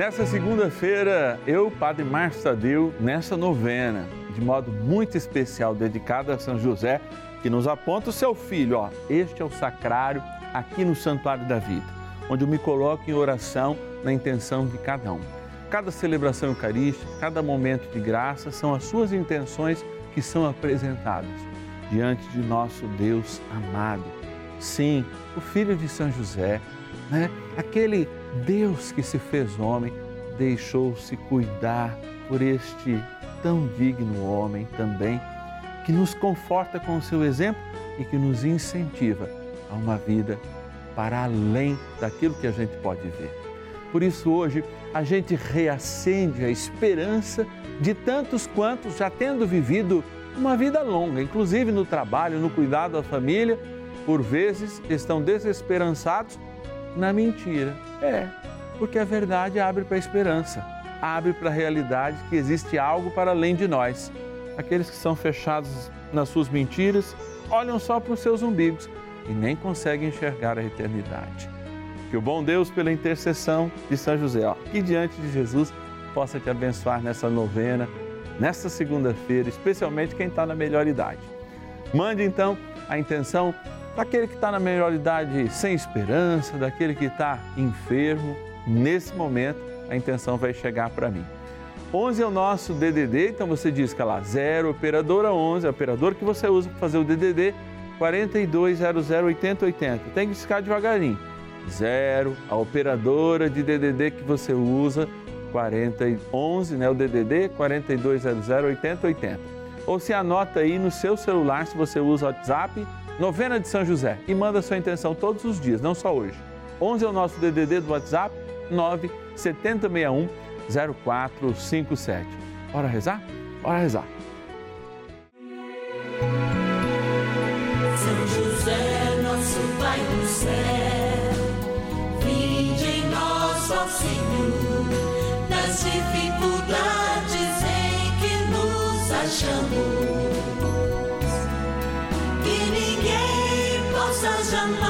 Nessa segunda-feira, eu, Padre Márcio Tadeu, nessa novena, de modo muito especial, dedicada a São José, que nos aponta o seu filho, ó, este é o sacrário aqui no Santuário da Vida, onde eu me coloco em oração na intenção de cada um. Cada celebração eucarística, cada momento de graça são as suas intenções que são apresentadas diante de nosso Deus amado. Sim, o Filho de São José, né? aquele Deus que se fez homem deixou-se cuidar por este tão digno homem também, que nos conforta com o seu exemplo e que nos incentiva a uma vida para além daquilo que a gente pode ver. Por isso, hoje, a gente reacende a esperança de tantos quantos, já tendo vivido uma vida longa, inclusive no trabalho, no cuidado da família, por vezes estão desesperançados na mentira. É, porque a verdade abre para a esperança, abre para a realidade que existe algo para além de nós. Aqueles que são fechados nas suas mentiras olham só para os seus umbigos e nem conseguem enxergar a eternidade. Que o bom Deus, pela intercessão de São José, ó, que diante de Jesus possa te abençoar nessa novena, nesta segunda-feira, especialmente quem está na melhor idade. Mande então a intenção daquele que está na melhor idade sem esperança, daquele que está enfermo. Nesse momento, a intenção vai chegar para mim. 11 é o nosso DDD, então você diz que é lá 0 operadora 11, é operador que você usa para fazer o DDD 4200 8080. Tem que ficar devagarinho. 0, a operadora de DDD que você usa 4011, né, o DDD 4200 8080. Ou se anota aí no seu celular se você usa WhatsApp Novena de São José e manda sua intenção todos os dias, não só hoje. 11 é o nosso DDD do WhatsApp, 9 7061 0457. Bora rezar? Bora rezar. São José, nosso Pai do céu, vinde em nós, ó Senhor, nas dificuldades em que nos achamos. Jamais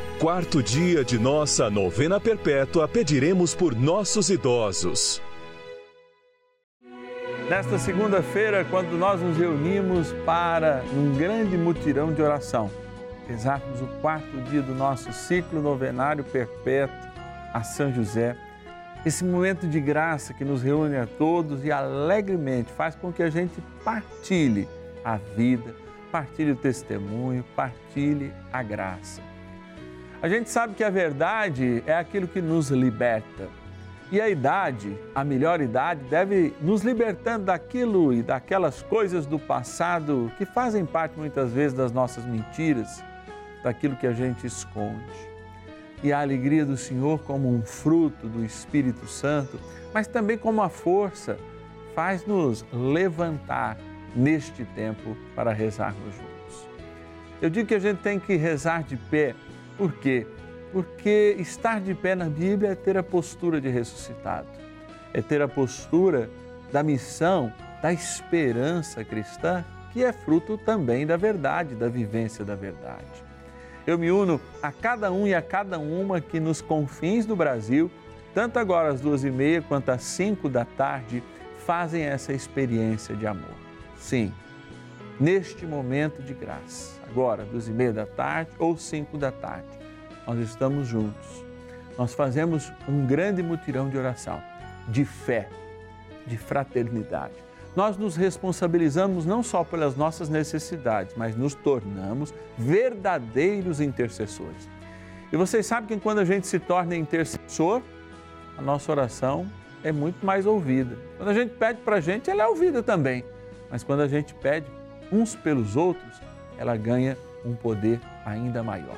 quarto dia de nossa novena perpétua, pediremos por nossos idosos. Nesta segunda-feira, quando nós nos reunimos para um grande mutirão de oração, rezarmos o quarto dia do nosso ciclo novenário perpétuo a São José, esse momento de graça que nos reúne a todos e alegremente faz com que a gente partilhe a vida, partilhe o testemunho, partilhe a graça. A gente sabe que a verdade é aquilo que nos liberta. E a idade, a melhor idade, deve nos libertando daquilo e daquelas coisas do passado que fazem parte muitas vezes das nossas mentiras, daquilo que a gente esconde. E a alegria do Senhor, como um fruto do Espírito Santo, mas também como a força, faz-nos levantar neste tempo para rezarmos juntos. Eu digo que a gente tem que rezar de pé por quê? Porque estar de pé na Bíblia é ter a postura de ressuscitado, é ter a postura da missão da esperança cristã, que é fruto também da verdade, da vivência da verdade. Eu me uno a cada um e a cada uma que nos confins do Brasil, tanto agora às duas e meia quanto às cinco da tarde, fazem essa experiência de amor. Sim, neste momento de graça, agora, duas e meia da tarde ou cinco da tarde, nós estamos juntos. Nós fazemos um grande mutirão de oração, de fé, de fraternidade nós nos responsabilizamos não só pelas nossas necessidades, mas nos tornamos verdadeiros intercessores. E vocês sabem que quando a gente se torna intercessor, a nossa oração é muito mais ouvida. Quando a gente pede para a gente, ela é ouvida também. Mas quando a gente pede uns pelos outros, ela ganha um poder ainda maior.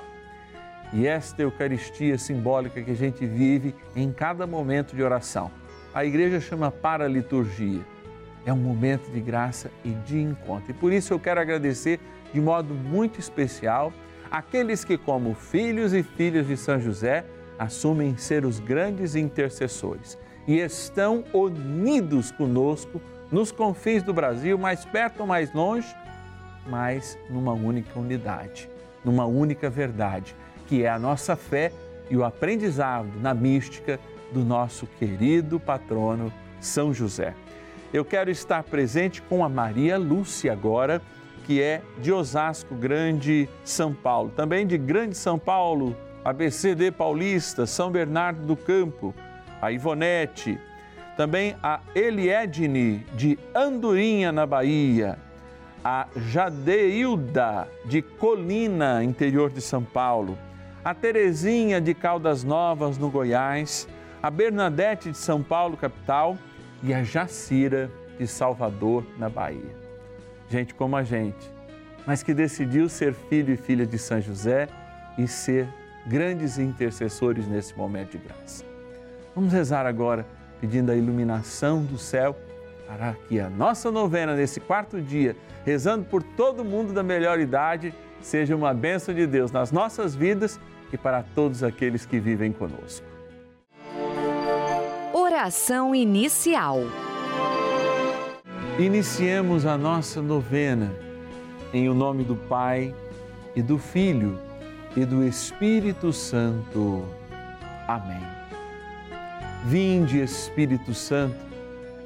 E esta Eucaristia simbólica que a gente vive em cada momento de oração, a igreja chama para liturgia é um momento de graça e de encontro. E por isso eu quero agradecer de modo muito especial aqueles que, como filhos e filhas de São José, assumem ser os grandes intercessores e estão unidos conosco nos confins do Brasil, mais perto ou mais longe, mas numa única unidade, numa única verdade, que é a nossa fé e o aprendizado na mística do nosso querido patrono São José. Eu quero estar presente com a Maria Lúcia agora, que é de Osasco Grande, São Paulo. Também de Grande São Paulo, ABCD Paulista, São Bernardo do Campo, a Ivonete. Também a Eliedne, de Andorinha, na Bahia. A Jadeilda, de Colina, interior de São Paulo. A Terezinha, de Caldas Novas, no Goiás. A Bernadette, de São Paulo, capital e a Jacira de Salvador, na Bahia. Gente como a gente, mas que decidiu ser filho e filha de São José e ser grandes intercessores nesse momento de graça. Vamos rezar agora pedindo a iluminação do céu para que a nossa novena nesse quarto dia, rezando por todo mundo da melhor idade, seja uma bênção de Deus nas nossas vidas e para todos aqueles que vivem conosco. Oração inicial. Iniciemos a nossa novena em o nome do Pai e do Filho e do Espírito Santo. Amém. Vinde, Espírito Santo,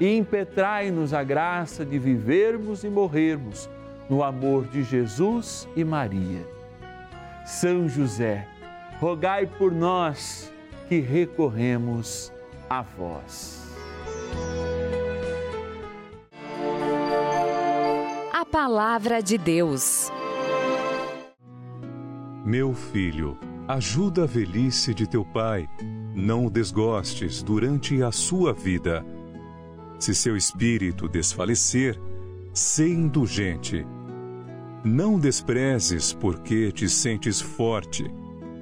e impetrai-nos a graça de vivermos e morrermos no amor de Jesus e Maria. São José, rogai por nós que recorremos a vós. palavra de Deus. Meu filho, ajuda a velhice de teu pai, não o desgostes durante a sua vida. Se seu espírito desfalecer, sê indulgente. Não desprezes porque te sentes forte,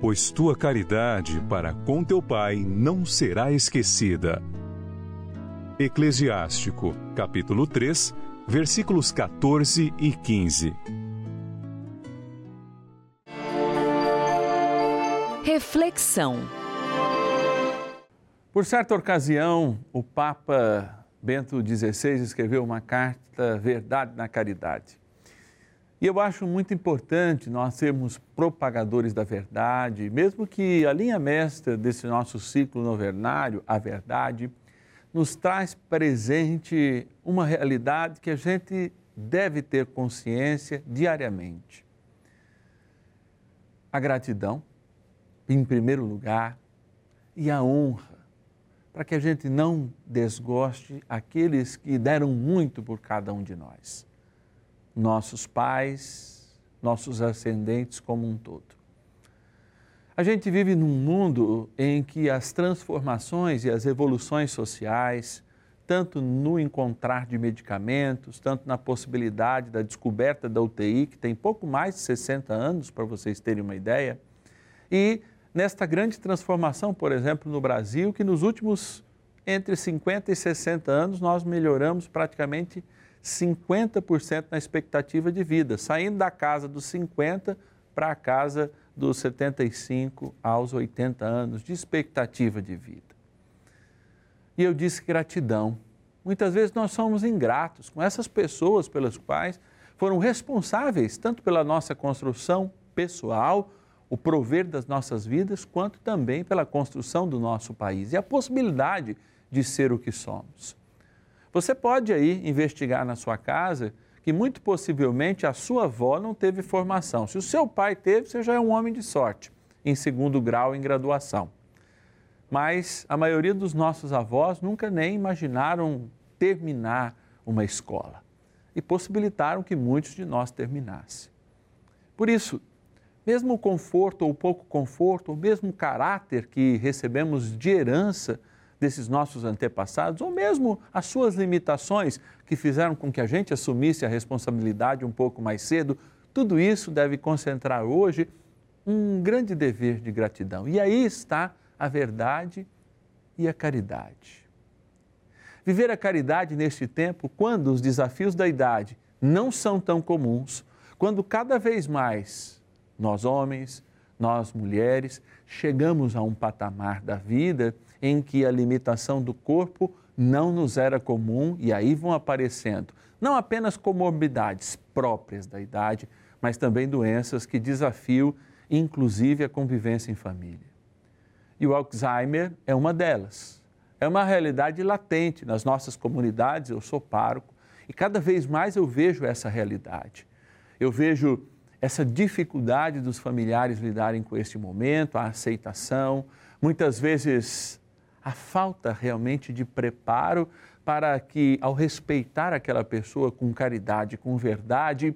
pois tua caridade para com teu pai não será esquecida. Eclesiástico, capítulo 3, versículos 14 e 15. Reflexão. Por certa ocasião, o Papa Bento XVI escreveu uma carta Verdade na Caridade. E eu acho muito importante nós sermos propagadores da verdade, mesmo que a linha mestra desse nosso ciclo novenário, a verdade, nos traz presente uma realidade que a gente deve ter consciência diariamente. A gratidão em primeiro lugar, e a honra, para que a gente não desgoste aqueles que deram muito por cada um de nós, nossos pais, nossos ascendentes como um todo. A gente vive num mundo em que as transformações e as evoluções sociais, tanto no encontrar de medicamentos, tanto na possibilidade da descoberta da UTI, que tem pouco mais de 60 anos, para vocês terem uma ideia, e nesta grande transformação, por exemplo, no Brasil, que nos últimos entre 50 e 60 anos nós melhoramos praticamente 50% na expectativa de vida, saindo da casa dos 50 para a casa dos 75 aos 80 anos de expectativa de vida. E eu disse gratidão. Muitas vezes nós somos ingratos com essas pessoas pelas quais foram responsáveis tanto pela nossa construção pessoal, o prover das nossas vidas, quanto também pela construção do nosso país e a possibilidade de ser o que somos. Você pode aí investigar na sua casa que muito possivelmente a sua avó não teve formação. Se o seu pai teve, você já é um homem de sorte, em segundo grau em graduação. Mas a maioria dos nossos avós nunca nem imaginaram terminar uma escola e possibilitaram que muitos de nós terminassem. Por isso, mesmo o conforto ou pouco conforto, ou mesmo o caráter que recebemos de herança desses nossos antepassados, ou mesmo as suas limitações que fizeram com que a gente assumisse a responsabilidade um pouco mais cedo, tudo isso deve concentrar hoje um grande dever de gratidão. E aí está a verdade e a caridade. Viver a caridade neste tempo, quando os desafios da idade não são tão comuns, quando cada vez mais nós homens, nós mulheres, chegamos a um patamar da vida em que a limitação do corpo não nos era comum e aí vão aparecendo não apenas comorbidades próprias da idade, mas também doenças que desafiam inclusive a convivência em família. E o Alzheimer é uma delas. É uma realidade latente nas nossas comunidades, eu sou pároco, e cada vez mais eu vejo essa realidade. Eu vejo essa dificuldade dos familiares lidarem com este momento, a aceitação, muitas vezes a falta realmente de preparo para que, ao respeitar aquela pessoa com caridade, com verdade,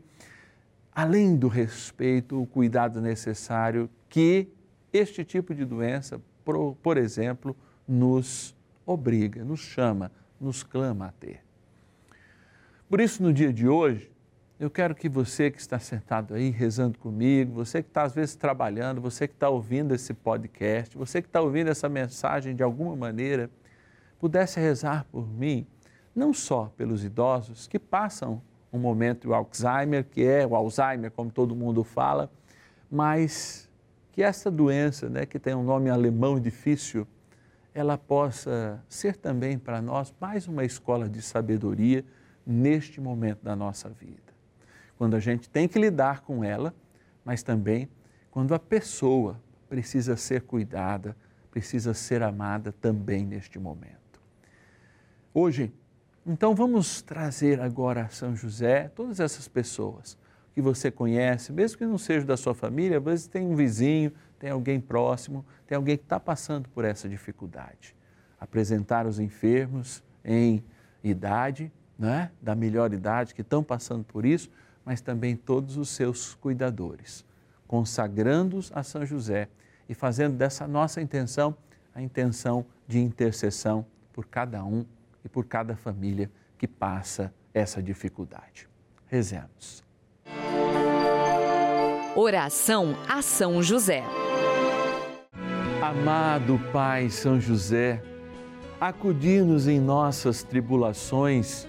além do respeito, o cuidado necessário que este tipo de doença, por, por exemplo, nos obriga, nos chama, nos clama a ter. Por isso, no dia de hoje, eu quero que você que está sentado aí rezando comigo, você que está às vezes trabalhando, você que está ouvindo esse podcast, você que está ouvindo essa mensagem de alguma maneira, pudesse rezar por mim, não só pelos idosos que passam um momento do Alzheimer, que é o Alzheimer, como todo mundo fala, mas que essa doença, né, que tem um nome alemão difícil, ela possa ser também para nós mais uma escola de sabedoria neste momento da nossa vida quando a gente tem que lidar com ela, mas também quando a pessoa precisa ser cuidada, precisa ser amada também neste momento. Hoje, então vamos trazer agora a São José, todas essas pessoas que você conhece, mesmo que não seja da sua família, às vezes tem um vizinho, tem alguém próximo, tem alguém que está passando por essa dificuldade. Apresentar os enfermos em idade, né, da melhor idade, que estão passando por isso, mas também todos os seus cuidadores. consagrando-os a São José e fazendo dessa nossa intenção a intenção de intercessão por cada um e por cada família que passa essa dificuldade. Rezemos. Oração a São José. Amado Pai São José, acudir-nos em nossas tribulações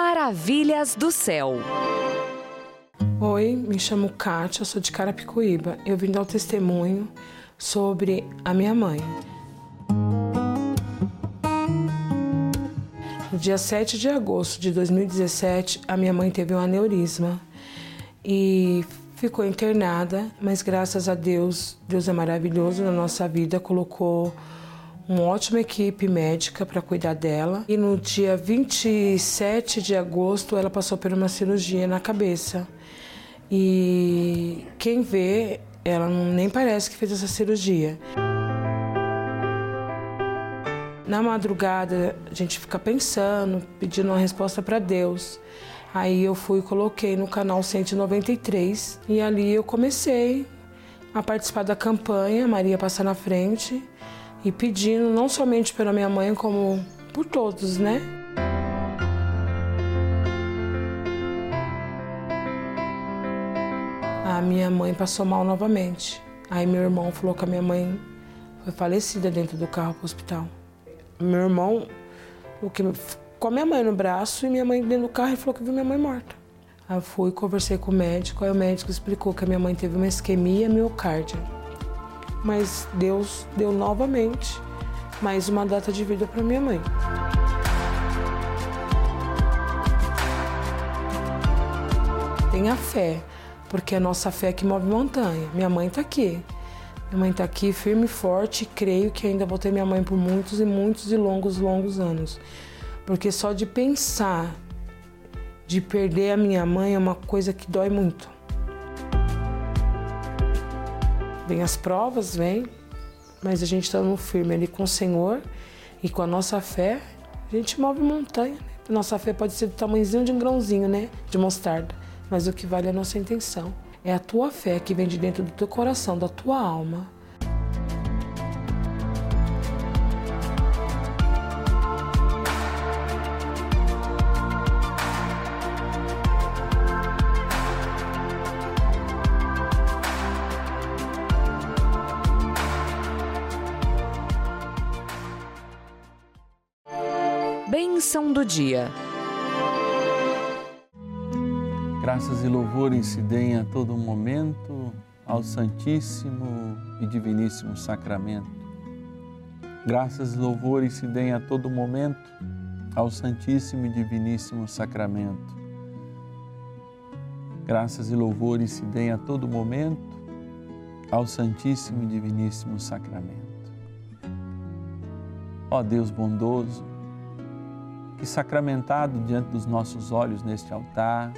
Maravilhas do céu. Oi, me chamo Kátia, sou de Carapicuíba. Eu vim dar o testemunho sobre a minha mãe. No dia 7 de agosto de 2017, a minha mãe teve um aneurisma e ficou internada, mas graças a Deus, Deus é maravilhoso na nossa vida, colocou uma ótima equipe médica para cuidar dela. E no dia 27 de agosto, ela passou por uma cirurgia na cabeça. E quem vê, ela nem parece que fez essa cirurgia. Na madrugada, a gente fica pensando, pedindo uma resposta para Deus. Aí eu fui e coloquei no canal 193 e ali eu comecei a participar da campanha Maria Passa na Frente e pedindo não somente pela minha mãe, como por todos, né? A minha mãe passou mal novamente. Aí meu irmão falou que a minha mãe foi falecida dentro do carro para o hospital. Meu irmão o que, com a minha mãe no braço e minha mãe dentro do carro e falou que viu minha mãe morta. Aí fui, conversei com o médico, aí o médico explicou que a minha mãe teve uma isquemia miocárdia. Mas Deus deu novamente mais uma data de vida para minha mãe. Tenha fé, porque é a nossa fé que move montanha. Minha mãe está aqui. Minha mãe está aqui firme e forte e creio que ainda vou ter minha mãe por muitos e muitos e longos, longos anos. Porque só de pensar de perder a minha mãe é uma coisa que dói muito. Vem as provas, vem, mas a gente está no firme ali com o Senhor e com a nossa fé, a gente move montanha. Né? Nossa fé pode ser do tamanhozinho de um grãozinho, né? De mostarda. Mas o que vale é a nossa intenção. É a tua fé que vem de dentro do teu coração, da tua alma. Graças e louvores se deem a todo momento ao Santíssimo e Diviníssimo Sacramento. Graças e louvores se deem a todo momento ao Santíssimo e Diviníssimo Sacramento. Graças e louvores se deem a todo momento ao Santíssimo e Diviníssimo Sacramento. Ó Deus bondoso, que sacramentado diante dos nossos olhos neste altar,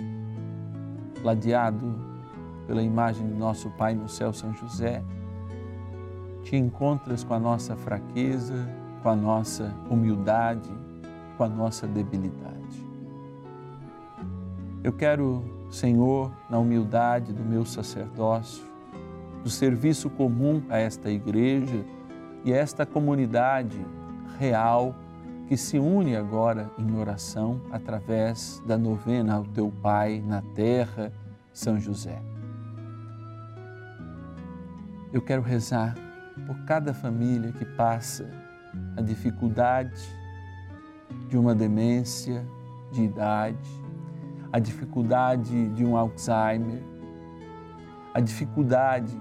ladeado pela imagem do nosso Pai no céu, São José, te encontras com a nossa fraqueza, com a nossa humildade, com a nossa debilidade. Eu quero, Senhor, na humildade do meu sacerdócio, do serviço comum a esta igreja e a esta comunidade real que se une agora em oração através da novena ao teu Pai na terra, São José. Eu quero rezar por cada família que passa a dificuldade de uma demência de idade, a dificuldade de um Alzheimer, a dificuldade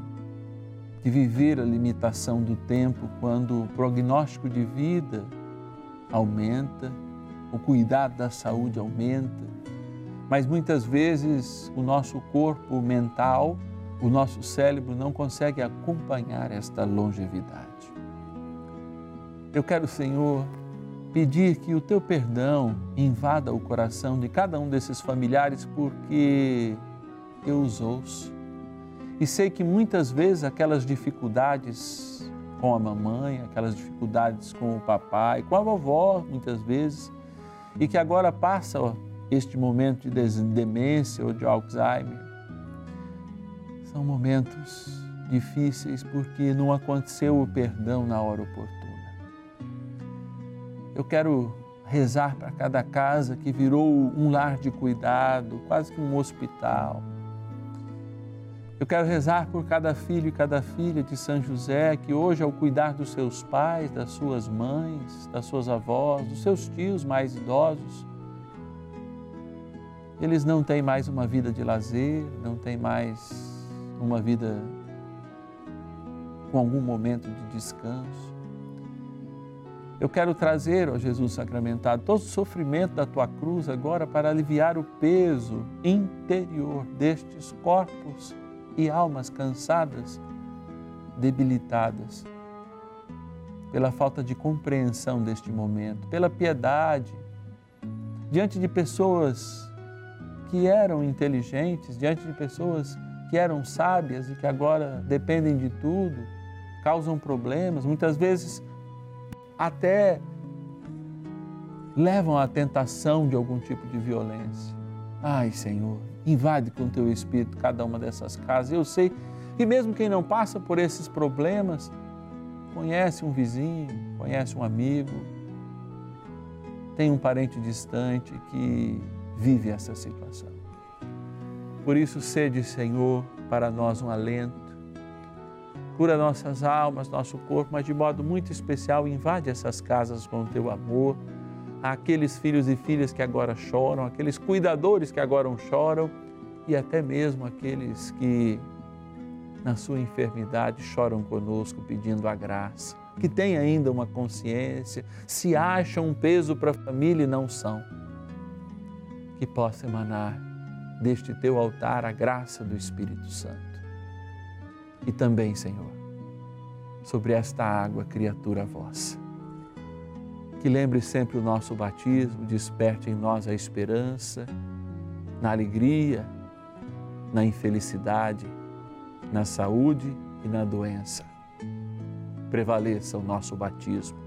de viver a limitação do tempo quando o prognóstico de vida aumenta, o cuidado da saúde aumenta, mas muitas vezes o nosso corpo mental, o nosso cérebro não consegue acompanhar esta longevidade. Eu quero, Senhor, pedir que o teu perdão invada o coração de cada um desses familiares, porque eu os ouço e sei que muitas vezes aquelas dificuldades com a mamãe, aquelas dificuldades com o papai, com a vovó, muitas vezes, e que agora passa este momento de demência ou de Alzheimer, são momentos difíceis porque não aconteceu o perdão na hora oportuna. Eu quero rezar para cada casa que virou um lar de cuidado, quase que um hospital eu quero rezar por cada filho e cada filha de São José que hoje, ao cuidar dos seus pais, das suas mães, das suas avós, dos seus tios mais idosos, eles não têm mais uma vida de lazer, não têm mais uma vida com algum momento de descanso. Eu quero trazer, ó Jesus sacramentado, todo o sofrimento da tua cruz agora para aliviar o peso interior destes corpos e almas cansadas, debilitadas, pela falta de compreensão deste momento, pela piedade, diante de pessoas que eram inteligentes, diante de pessoas que eram sábias e que agora dependem de tudo, causam problemas, muitas vezes até levam à tentação de algum tipo de violência. Ai, Senhor, invade com teu espírito cada uma dessas casas. Eu sei que mesmo quem não passa por esses problemas, conhece um vizinho, conhece um amigo, tem um parente distante que vive essa situação. Por isso, sede, Senhor, para nós um alento. Cura nossas almas, nosso corpo, mas de modo muito especial, invade essas casas com o teu amor àqueles filhos e filhas que agora choram, aqueles cuidadores que agora choram e até mesmo aqueles que na sua enfermidade choram conosco pedindo a graça, que têm ainda uma consciência, se acham um peso para a família e não são. Que possa emanar deste teu altar a graça do Espírito Santo. E também, Senhor, sobre esta água, criatura vossa que lembre sempre o nosso batismo, desperte em nós a esperança, na alegria, na infelicidade, na saúde e na doença. Prevaleça o nosso batismo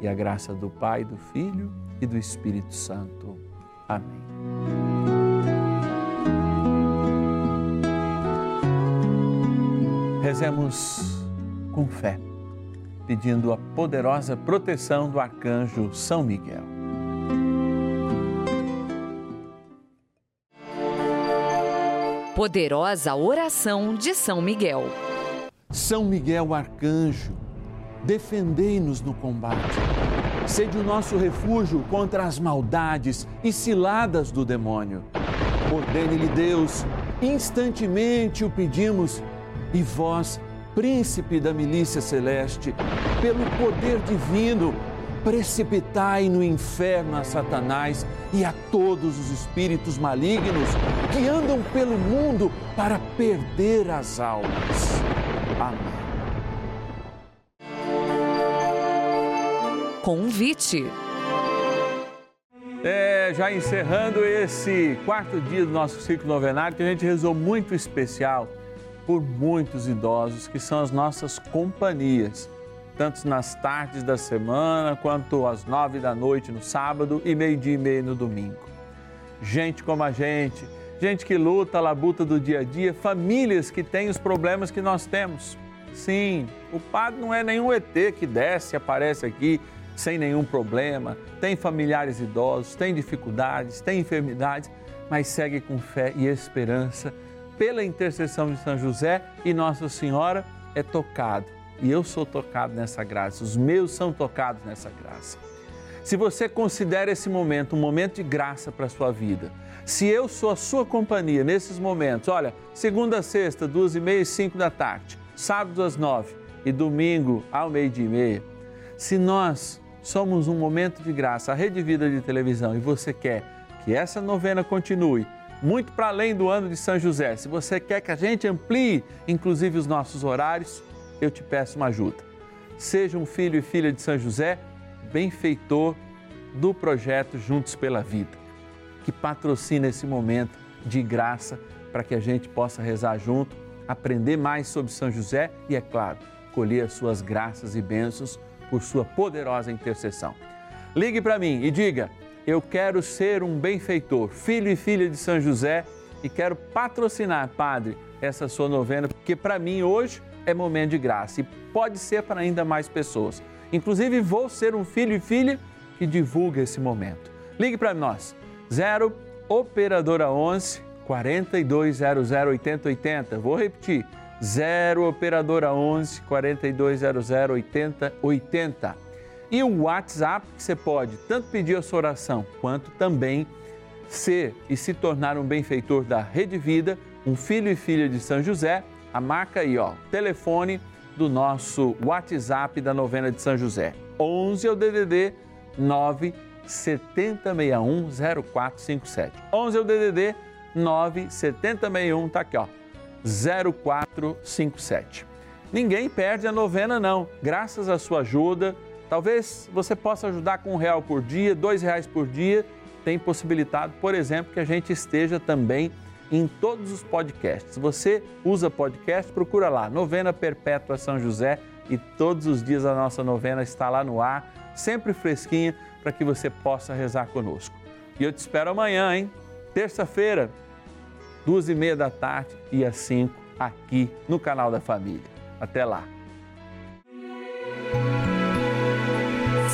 e a graça do Pai, do Filho e do Espírito Santo. Amém. Rezemos com fé pedindo a poderosa proteção do arcanjo São Miguel. Poderosa oração de São Miguel. São Miguel arcanjo, defendei-nos no combate. Sede o nosso refúgio contra as maldades e ciladas do demônio. Ordene-lhe Deus, instantemente o pedimos, e vós príncipe da milícia celeste, pelo poder divino, precipitai no inferno a Satanás e a todos os espíritos malignos que andam pelo mundo para perder as almas. Amém. Convite. É, já encerrando esse quarto dia do nosso ciclo novenário, que a gente rezou muito especial por muitos idosos que são as nossas companhias tanto nas tardes da semana quanto às nove da noite no sábado e meio-dia e meio no domingo. Gente como a gente, gente que luta labuta do dia a dia, famílias que têm os problemas que nós temos. Sim, o padre não é nenhum ET que desce e aparece aqui sem nenhum problema, tem familiares idosos, tem dificuldades, tem enfermidades, mas segue com fé e esperança. Pela intercessão de São José e Nossa Senhora, é tocado e eu sou tocado nessa graça, os meus são tocados nessa graça. Se você considera esse momento um momento de graça para a sua vida, se eu sou a sua companhia nesses momentos, olha, segunda a sexta, duas e meia e cinco da tarde, sábado às nove e domingo ao meio-dia e meia, se nós somos um momento de graça, a Rede Vida de Televisão, e você quer que essa novena continue, muito para além do ano de São José, se você quer que a gente amplie, inclusive, os nossos horários, eu te peço uma ajuda. Seja um filho e filha de São José, benfeitor do projeto Juntos pela Vida, que patrocina esse momento de graça para que a gente possa rezar junto, aprender mais sobre São José e, é claro, colher as suas graças e bênçãos por sua poderosa intercessão. Ligue para mim e diga: Eu quero ser um benfeitor, filho e filha de São José e quero patrocinar, Padre, essa sua novena, porque para mim hoje é momento de graça e pode ser para ainda mais pessoas. Inclusive, vou ser um filho e filha que divulga esse momento. Ligue para nós, 0 Operadora 11 4200 8080. Vou repetir, 0 Operadora 11 4200 8080. E o WhatsApp que você pode tanto pedir a sua oração quanto também ser e se tornar um benfeitor da Rede Vida, um filho e filha de São José a marca aí, ó, telefone do nosso WhatsApp da novena de São José. 11 é o DDD 9 7061 0457. 11 é o DDD 9 7061, tá aqui, ó, 0457. Ninguém perde a novena não. Graças à sua ajuda, talvez você possa ajudar com um real por dia, dois reais por dia. Tem possibilitado, por exemplo, que a gente esteja também em todos os podcasts. Se você usa podcast, procura lá, Novena Perpétua São José e todos os dias a nossa novena está lá no ar, sempre fresquinha, para que você possa rezar conosco. E eu te espero amanhã, hein? Terça-feira, duas e meia da tarde e às cinco, aqui no canal da Família. Até lá.